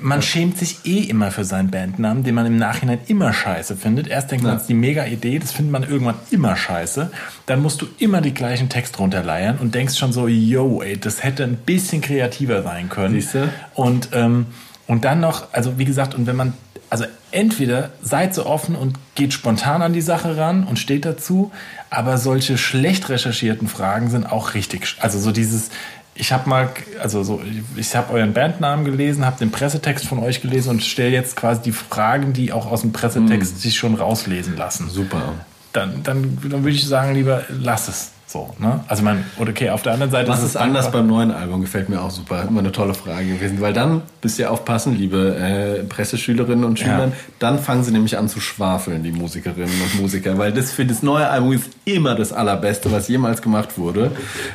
Man schämt sich eh immer für seinen Bandnamen, den man im Nachhinein immer scheiße findet. Erst denkt man, Ja. das ist die mega Idee, das findet man irgendwann immer scheiße. Dann musst du immer die gleichen Text runterleiern und denkst schon so, yo, ey, das hätte ein bisschen kreativer sein können. Siehste? Und, ähm, und dann noch, also wie gesagt, und wenn man, also entweder seid so offen und geht spontan an die Sache ran und steht dazu, aber solche schlecht recherchierten Fragen sind auch richtig, also so dieses, ich habe mal, also so, ich habe euren Bandnamen gelesen, habe den Pressetext von euch gelesen und stelle jetzt quasi die Fragen, die auch aus dem Pressetext sich schon rauslesen lassen. Super. Dann, dann, dann würde ich sagen, lieber lass es. So, ne? Also man, okay, auf der anderen Seite Was es ist anders beim neuen Album? Gefällt mir auch super. Immer eine tolle Frage gewesen. Weil dann müsst ihr aufpassen, liebe äh, Presseschülerinnen und Schülern, Ja. dann fangen sie nämlich an zu schwafeln, die Musikerinnen und Musiker. Weil das für das neue Album ist immer das Allerbeste, was jemals gemacht wurde.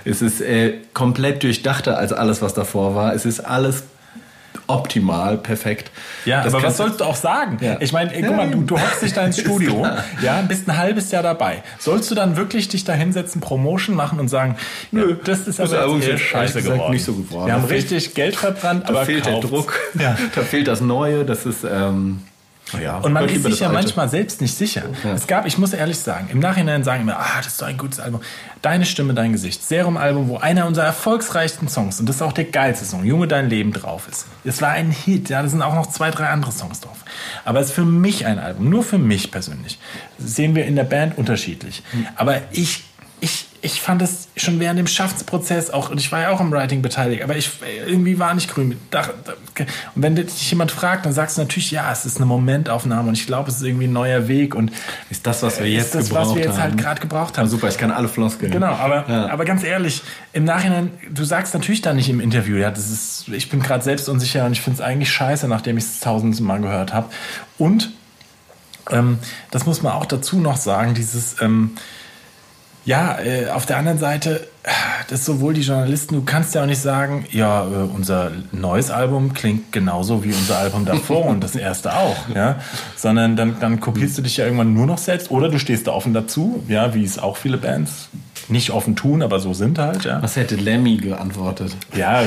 Es ist äh, komplett durchdachter als alles, was davor war. Es ist alles optimal, perfekt. Ja, Das aber was sollst du auch sagen? Ja. Ich meine, guck mal, du, du hockst dich da ins Studio, ja, bist ein halbes Jahr dabei. Sollst du dann wirklich dich da hinsetzen, Promotion machen und sagen, nö, das ist Das aber Album jetzt scheiße geworden. nicht so geworden. Wir haben richtig Geld verbrannt, Da aber fehlt der kauft's. Druck, Ja. da fehlt das Neue, das ist... Ähm, ja, Und man ist sich ja manchmal selbst nicht sicher. Es gab, ich muss ehrlich sagen, im Nachhinein sagen immer, ah, das ist doch ein gutes Album. Deine Stimme, dein Gesicht. Serum-Album, wo einer unserer erfolgsreichsten Songs, und das ist auch der geilste Song, Junge, dein Leben drauf ist. Es war ein Hit, ja, da sind auch noch zwei, drei andere Songs drauf. Aber es ist für mich ein Album, nur für mich persönlich. Das sehen wir in der Band unterschiedlich. Aber ich, ich, ich fand es schon während dem Schaffensprozess auch, und ich war ja auch am Writing beteiligt, aber ich irgendwie war nicht grün. Da, da, und wenn dich jemand fragt, dann sagst du natürlich, ja, es ist eine Momentaufnahme und ich glaube, es ist irgendwie ein neuer Weg und Ist das, was wir ist jetzt das, gebraucht was wir jetzt haben. halt gerade gebraucht Ah, haben. super, ich kann alle Floskeln. Genau, aber, Ja. aber ganz ehrlich, im Nachhinein, du sagst natürlich dann nicht im Interview, ja, das ist, ich bin gerade selbst unsicher und ich finde es eigentlich scheiße, nachdem ich es tausendmal Mal gehört habe. Und ähm, das muss man auch dazu noch sagen, dieses, ähm, ja, äh, auf der anderen Seite, äh, das ist sowohl die Journalisten, du kannst ja auch nicht sagen, ja, äh, unser neues Album klingt genauso wie unser Album davor und das erste auch, ja, sondern dann, dann kopierst du dich ja irgendwann nur noch selbst oder du stehst da offen dazu, ja, wie es auch viele Bands nicht offen tun, aber so sind halt, ja. Was hätte Lemmy geantwortet? Ja,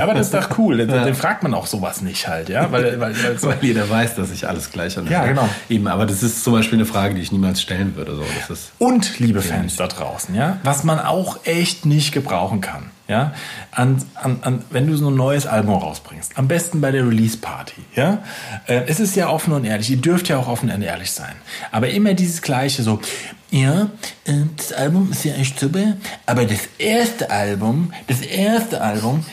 aber das ist doch cool. Den, den fragt man auch sowas nicht halt, ja, weil, weil, weil Weil jeder weiß, dass ich alles gleich an Ja, genau. Eben, aber das ist zum Beispiel eine Frage, die ich niemals stellen würde. So. Das ist Und liebe Fans da draußen, ja, was man auch echt nicht gebrauchen kann, ja, an, an, an, wenn du so ein neues Album rausbringst, am besten bei der Release Party, ja, äh, es ist ja offen und ehrlich, ihr dürft ja auch offen und ehrlich sein, aber immer dieses gleiche so, ja, äh, das Album ist ja echt super, aber das erste Album, das erste Album,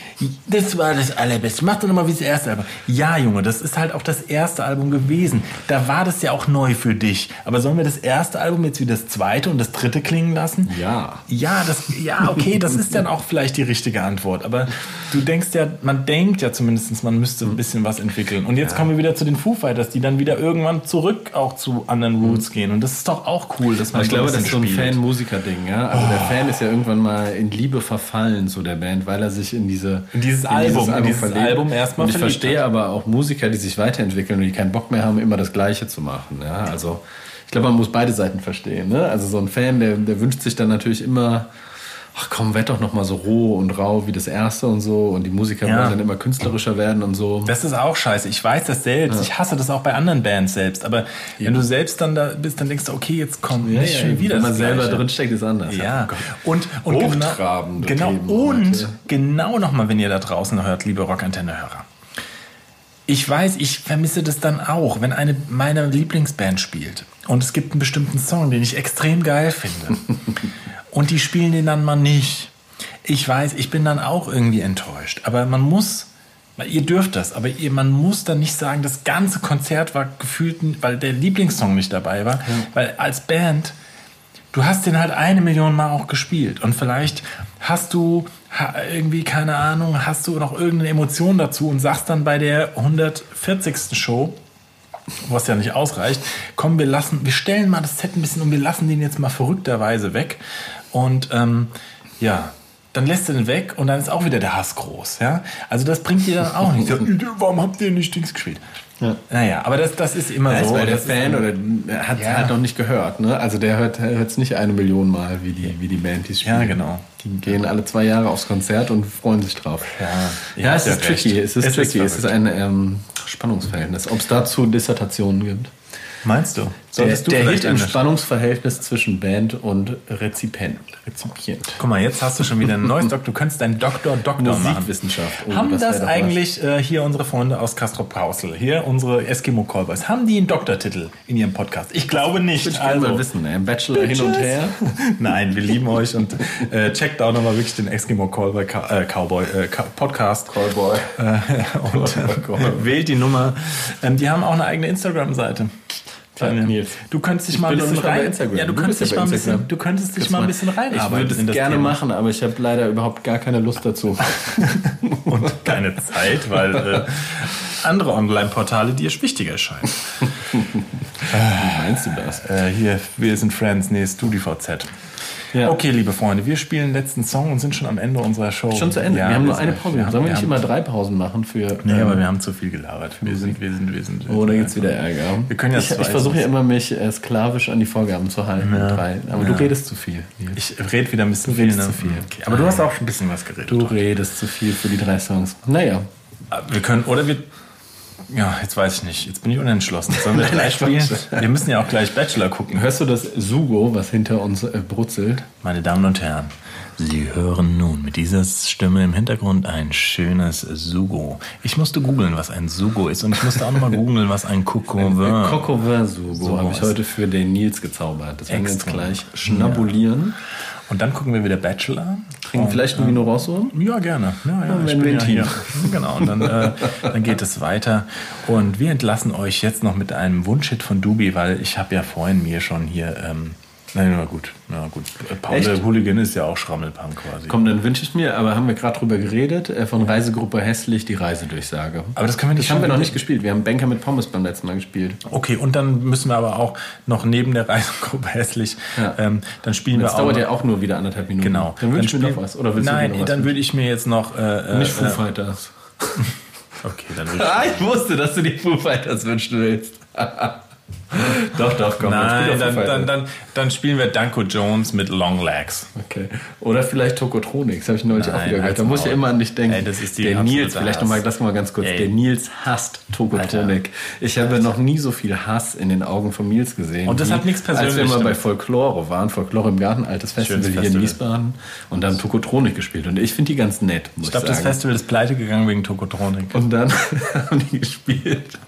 das war das allerbeste. Mach doch nochmal wie das erste Album. Ja, Junge, das ist halt auch das erste Album gewesen. Da war das ja auch neu für dich. Aber sollen wir das erste Album jetzt wie das zweite und das dritte klingen lassen? Ja. Ja, das, ja, okay, das ist dann auch vielleicht die richtige Antwort. Aber du denkst ja, man denkt ja zumindest, man müsste ein bisschen was entwickeln. Und jetzt kommen wir wieder zu den Foo Fighters, die dann wieder irgendwann zurück auch zu anderen Roots gehen. Und das ist doch auch cool, dass man ich glaube, ein das ist so ein. Fan-Musiker-Ding. Ja? Also der Fan ist ja irgendwann mal in Liebe verfallen zu der Band, weil er sich in diese In dieses Album, in dieses. Album erstmal Und ich verstehe hat. aber auch Musiker, die sich weiterentwickeln und die keinen Bock mehr haben, immer das Gleiche zu machen. Ja? Also ich glaube, man muss beide Seiten verstehen. Ne? Also so ein Fan, der, der wünscht sich dann natürlich immer, ach komm, werd doch noch mal so roh und rau wie das erste und so und die Musiker Ja. wollen dann immer künstlerischer werden und so. Das ist auch scheiße. Ich weiß das selbst. Ich hasse das auch bei anderen Bands selbst. Aber wenn du selbst dann da bist, dann denkst du, okay, jetzt kommt nicht schon wieder Wenn man selber drinsteckt, ist anders. Ja, und, und Hochtrabende genau, Themen genau und heute. genau nochmal, wenn ihr da draußen hört, liebe Rockantenne-Hörer. Ich weiß, ich vermisse das dann auch, wenn eine meiner Lieblingsband spielt und es gibt einen bestimmten Song, den ich extrem geil finde und die spielen den dann mal nicht. Ich weiß, ich bin dann auch irgendwie enttäuscht, aber man muss, ihr dürft das, aber ihr, man muss dann nicht sagen, das ganze Konzert war gefühlt, weil der Lieblingssong nicht dabei war, weil als Band du hast den halt eine Million Mal auch gespielt und vielleicht hast du irgendwie, keine Ahnung, hast du noch irgendeine Emotion dazu und sagst dann bei der 140. Show, was ja nicht ausreicht, komm, wir lassen, wir stellen mal das Set ein bisschen und wir lassen den jetzt mal verrückterweise weg und ähm, ja, dann lässt du den weg und dann ist auch wieder der Hass groß, ja. Also das bringt dir dann auch nichts. Ja, Warum habt ihr nicht Dings gespielt? Ja. Naja, aber das, das ist immer Ja, so. ist, weil der Das ist- Fan oder der hat Ja. halt noch nicht gehört, ne? Also der hört es nicht eine Million Mal wie die, wie die Band, die spielen. Ja, genau. Die gehen alle zwei Jahre aufs Konzert und freuen sich drauf. Ja, Ja, es ist tricky. Es ist Es ist tricky. Es ist ein ähm, Spannungsverhältnis. Ob es dazu Dissertationen gibt? Meinst du? Der, Solltest du der vielleicht Hit im Spannungsverhältnis zwischen Band und Rezipient. Rezipient. Guck mal, jetzt hast du schon wieder ein neues Doktor. Du könntest deinen Doktor Doktor machen. Musikwissenschaft. Oh, haben das das, eigentlich äh, hier unsere Freunde aus Castro Pausel, hier unsere Eskimo Callboys, haben die einen Doktortitel in ihrem Podcast? Ich glaube nicht. Ich will mal wissen, ey. Bachelor hin und her. Nein, wir lieben euch und äh, checkt auch nochmal wirklich den Eskimo Callboy äh, Cowboy äh, Podcast Callboy. äh, und äh, wählt die Nummer. Ähm, die haben auch eine eigene Instagram-Seite. Kleine- Nils. Du könntest dich Ich mal ein bisschen rein. Ja, du Du könntest dich ja mal ein bisschen, du könntest dich mal ein bisschen reinarbeiten. Ich würde es gerne Thema. machen, aber ich habe leider überhaupt gar keine Lust dazu. und keine Zeit, weil äh, andere Online-Portale dir wichtiger erscheinen. Wie meinst du das? Äh, hier, wir sind Friends, nee, StudiVZ. Ja. Okay, liebe Freunde, wir spielen den letzten Song und sind schon am Ende unserer Show. Schon zu Ende. Ja, wir haben nur eine Pause. Sollen wir nicht immer drei Pausen machen für. Nee, ähm, aber wir haben zu viel gelabert. Wir sind, wir sind, wir sind. Oh, da gibt's wieder Ärger. Wir können ja ich ich versuche ja immer, mich äh, sklavisch an die Vorgaben zu halten. mit Drei. Aber du redest zu viel. Nils. Ich rede wieder ein bisschen Du redest viel. zu viel. Okay, aber du hast auch ein bisschen was geredet. Du redest zu viel für die drei Songs. Naja. Wir können, oder wir. Ja, jetzt weiß ich nicht. Jetzt bin ich unentschlossen. Sollen wir gleich spielen? Wir müssen ja auch gleich Bachelor gucken. Hörst du das Sugo, was hinter uns äh, brutzelt? Meine Damen und Herren, Sie hören nun mit dieser Stimme im Hintergrund ein schönes Sugo. Ich musste googeln, was ein Sugo ist und ich musste auch nochmal googeln, was ein Coco-Vin Coco Sugo So habe ich heute für den Nils gezaubert. Das werden wir jetzt gleich schnabulieren. Und dann gucken wir wieder Bachelor. Trinken Und, vielleicht ein Vino Rosso? Ja, gerne. Ja, ja, ich bin ja hier. Genau, und dann, äh, dann geht es weiter. Und wir entlassen euch jetzt noch mit einem Wunschhit von Dubi, weil ich habe ja vorhin mir schon hier... Ähm, Nein, na gut. Na gut. Paul Echt? der Hooligan ist ja auch Schrammelpunk quasi. Komm, dann wünsche ich mir, aber haben wir gerade drüber geredet, äh, von Reisegruppe Hässlich, die Reisedurchsage. Aber das können wir nicht Das haben wir noch nicht gespielt. Wir haben Banker mit Pommes beim letzten Mal gespielt. Okay, und dann müssen wir aber auch noch neben der Reisegruppe hässlich, Ja. ähm, dann spielen Das wir auch. dauert noch- ja auch nur wieder anderthalb Minuten. Genau. Dann wünsche ich mir noch was. Oder willst Nein, du noch was dann würde ich mir jetzt noch. Äh, äh, Nicht Foo äh, Fighters. Okay, dann würde ich. Ah, ich wusste, dass du die Foo Fighters wünschen willst. doch, doch, komm. Nein, dann, dann, dann, dann spielen wir Danko Jones mit Long Legs. Okay. Oder vielleicht Tokotronic, das habe ich neulich Nein, auch wieder gehört. Da muss ich immer an dich denken. Ey, das ist die der Nils, vielleicht nochmal, das mal ganz kurz. Ey. Der Nils hasst Tokotronic. Ich habe noch nie so viel Hass in den Augen von Nils gesehen. Und das wie hat nichts Als wir Persönliches mal bei. Folklore waren, Folklore im Garten, altes Festival Schönes hier in. Wiesbaden. Und da haben Tokotronic gespielt. Und ich finde die ganz nett, muss Ich glaube, das. Festival ist pleite gegangen wegen Tokotronik. Und dann haben die gespielt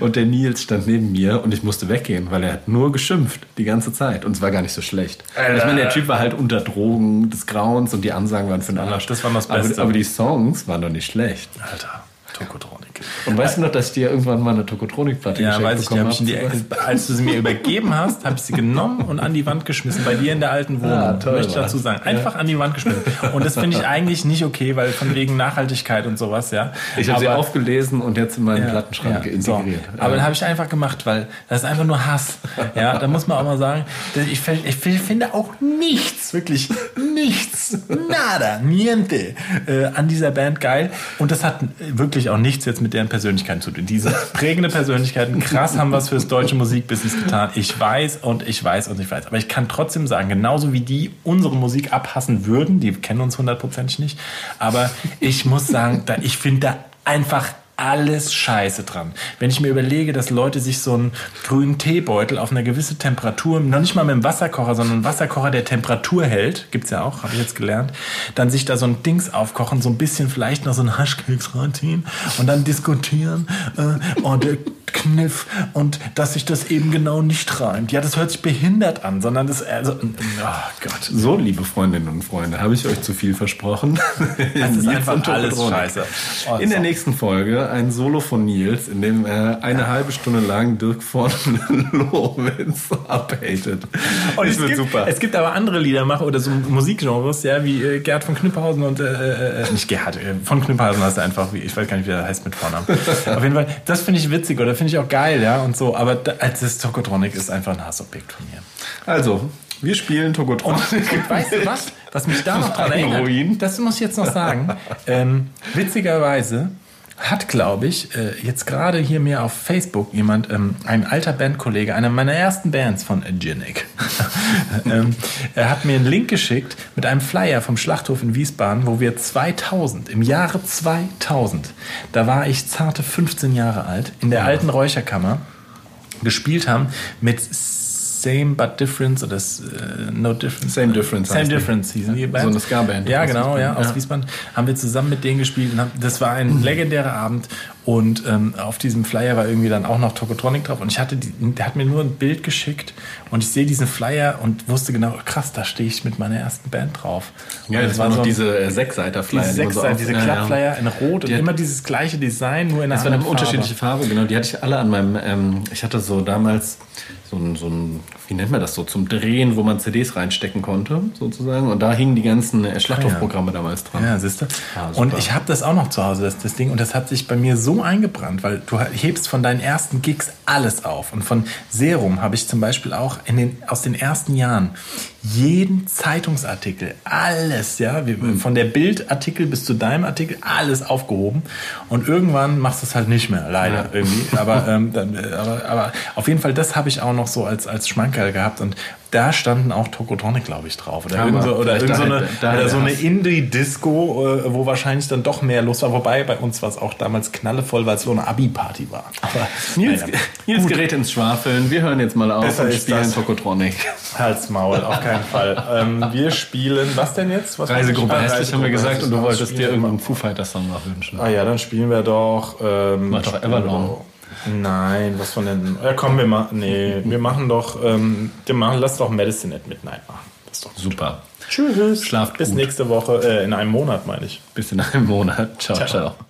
und der Nils stand neben mir und ich musste weggehen, weil er hat nur geschimpft die ganze Zeit und es war gar nicht so schlecht. Ich meine, der Typ war halt unter Drogen des Grauens und die Ansagen waren für den Arsch. das war das Beste. Aber, aber die Songs waren doch nicht schlecht. Alter, Tokotronik. Und weißt du noch, dass ich dir irgendwann mal eine Tokotronik-Platte Ja, geschenkt weiß ich, die bekommen habe ich die hab? Als du sie mir übergeben hast, habe ich sie genommen und an die Wand geschmissen, bei dir in der alten Wohnung. Ah, toll, möchte ich dazu sagen. Einfach an die Wand geschmissen. Und das finde ich eigentlich nicht okay, weil von wegen Nachhaltigkeit und sowas, ja. Ich habe sie aufgelesen und jetzt in meinen Ja, Plattenschrank ja, so. integriert. Aber dann habe ich einfach gemacht, weil das ist einfach nur Hass. Ja, da muss man auch mal sagen, ich, ich fi- finde auch nichts, wirklich nichts, nada, niente äh, an dieser Band geil. Und das hat wirklich auch nichts jetzt mit mit deren Persönlichkeiten zu tun. Diese prägende Persönlichkeiten, krass haben was fürs deutsche Musikbusiness getan. Ich weiß und ich weiß und ich weiß. Aber ich kann trotzdem sagen, genauso wie die unsere Musik abhassen würden, die kennen uns hundertprozentig nicht, aber ich muss sagen, ich finde da einfach alles scheiße dran. Wenn ich mir überlege, dass Leute sich so einen grünen Teebeutel auf eine gewisse Temperatur, noch nicht mal mit einem Wasserkocher, sondern einen Wasserkocher, der Temperatur hält, gibt's ja auch, habe ich jetzt gelernt, dann sich da so ein Dings aufkochen, so ein bisschen vielleicht noch so ein Haschkeks reinziehen und dann diskutieren, äh, oh, der Kniff und dass sich das eben genau nicht reimt. Ja, das hört sich behindert an, sondern das, also, oh Gott. So, liebe Freundinnen und Freunde, habe ich euch zu viel versprochen. Das ist einfach und alles scheiße. Oh, In der nächsten Folge ein Solo von Nils, in dem er eine halbe Stunde lang Dirk von Lorenz abhatet. Und das es wird gibt, super. Es gibt aber andere Liedermacher oder so Musikgenres, ja, wie äh, Gerhard von Knüpperhausen und äh, äh, nicht Gerhard, äh, von Knüpperhausen heißt er einfach, wie, ich weiß gar nicht, wie er heißt mit Vornamen. Auf jeden Fall, das finde ich witzig oder finde ich auch geil, ja, und so, aber als das Tokotronic ist einfach ein Hassobjekt von mir. Also, wir spielen Tokotronic. Weißt du was? Was mich da noch dran erinnert, das muss ich jetzt noch sagen. Ähm, witzigerweise hat, glaube ich, äh, jetzt gerade hier mir auf Facebook jemand, ähm, ein alter Bandkollege, einer meiner ersten Bands von Ginic, ähm, er hat mir einen Link geschickt mit einem Flyer vom Schlachthof in Wiesbaden, wo wir 2000, im Jahre 2000, da war ich zarte 15 Jahre alt, in der alten Räucherkammer gespielt haben mit Same but Difference oder äh, No Difference. Same Difference Same. Difference hießen die Band. so eine Ska-Band Ja, genau, Wiesbaden. ja, aus Ja. Wiesbaden. Haben wir zusammen mit denen gespielt. Und haben, das war ein legendärer Abend. Und ähm, auf diesem Flyer war irgendwie dann auch noch Tokotronic drauf. Und ich hatte, die, der hat mir nur ein Bild geschickt. Und ich sehe diesen Flyer und wusste genau, krass, da stehe ich mit meiner ersten Band drauf. Ja, Und das war noch so diese äh, Sechsseiter-Flyer. diese auf- diese. Klappflyer in Rot und hat- immer dieses gleiche Design, nur in einer Das war eine unterschiedliche Farbe, genau. Die hatte ich alle an meinem, ähm, ich hatte so damals so ein, so ein, wie nennt man das so, zum Drehen, wo man CDs reinstecken konnte, sozusagen. Und da hingen die ganzen Schlachthofprogramme damals dran. Ja, siehst du? Ah, super. und ich habe das auch noch zu Hause, das, das Ding. Und das hat sich bei mir so eingebrannt, weil du hebst von deinen ersten Gigs alles auf. Und von Serum habe ich zum Beispiel auch in den, aus den ersten Jahren jeden Zeitungsartikel, alles, ja, Hm. von der Bildartikel bis zu deinem Artikel, alles aufgehoben. Und irgendwann machst du es halt nicht mehr, leider irgendwie. Aber, ähm, dann, äh, aber, aber auf jeden Fall, das habe ich auch noch so als, als Schmankerl gehabt. Und da standen auch Tokotronic, glaube ich, drauf. Oder, irgend so, oder irgend so eine, oder so eine. Indie-Disco, äh, wo wahrscheinlich dann doch mehr los war. Wobei bei uns war es auch damals knallevoll, weil es so eine Abi-Party war. Aber Nils, naja. Nils gerät ins Schwafeln. Wir hören jetzt mal auf Besser und ist spielen das. Tokotronic. Halt's Maul, auf keinen Fall. ähm, wir spielen, was denn jetzt? Was Reisegruppe Ah, hässlich haben wir Reisegruppe gesagt und du wolltest dir irgendeinen Foo Fighters Song noch wünschen. Ah ja, dann spielen wir doch. Ähm, Mach doch Everlong. Nein, was von denn? Ja, komm, wir machen. Nee, wir machen doch. Ähm, wir machen, lass doch Medicine at Midnight machen. Das ist doch Super. Tschüss. Schlaft Bis gut. nächste Woche, äh, in einem Monat, meine ich. Bis in einem Monat. ciao. Ciao. ciao.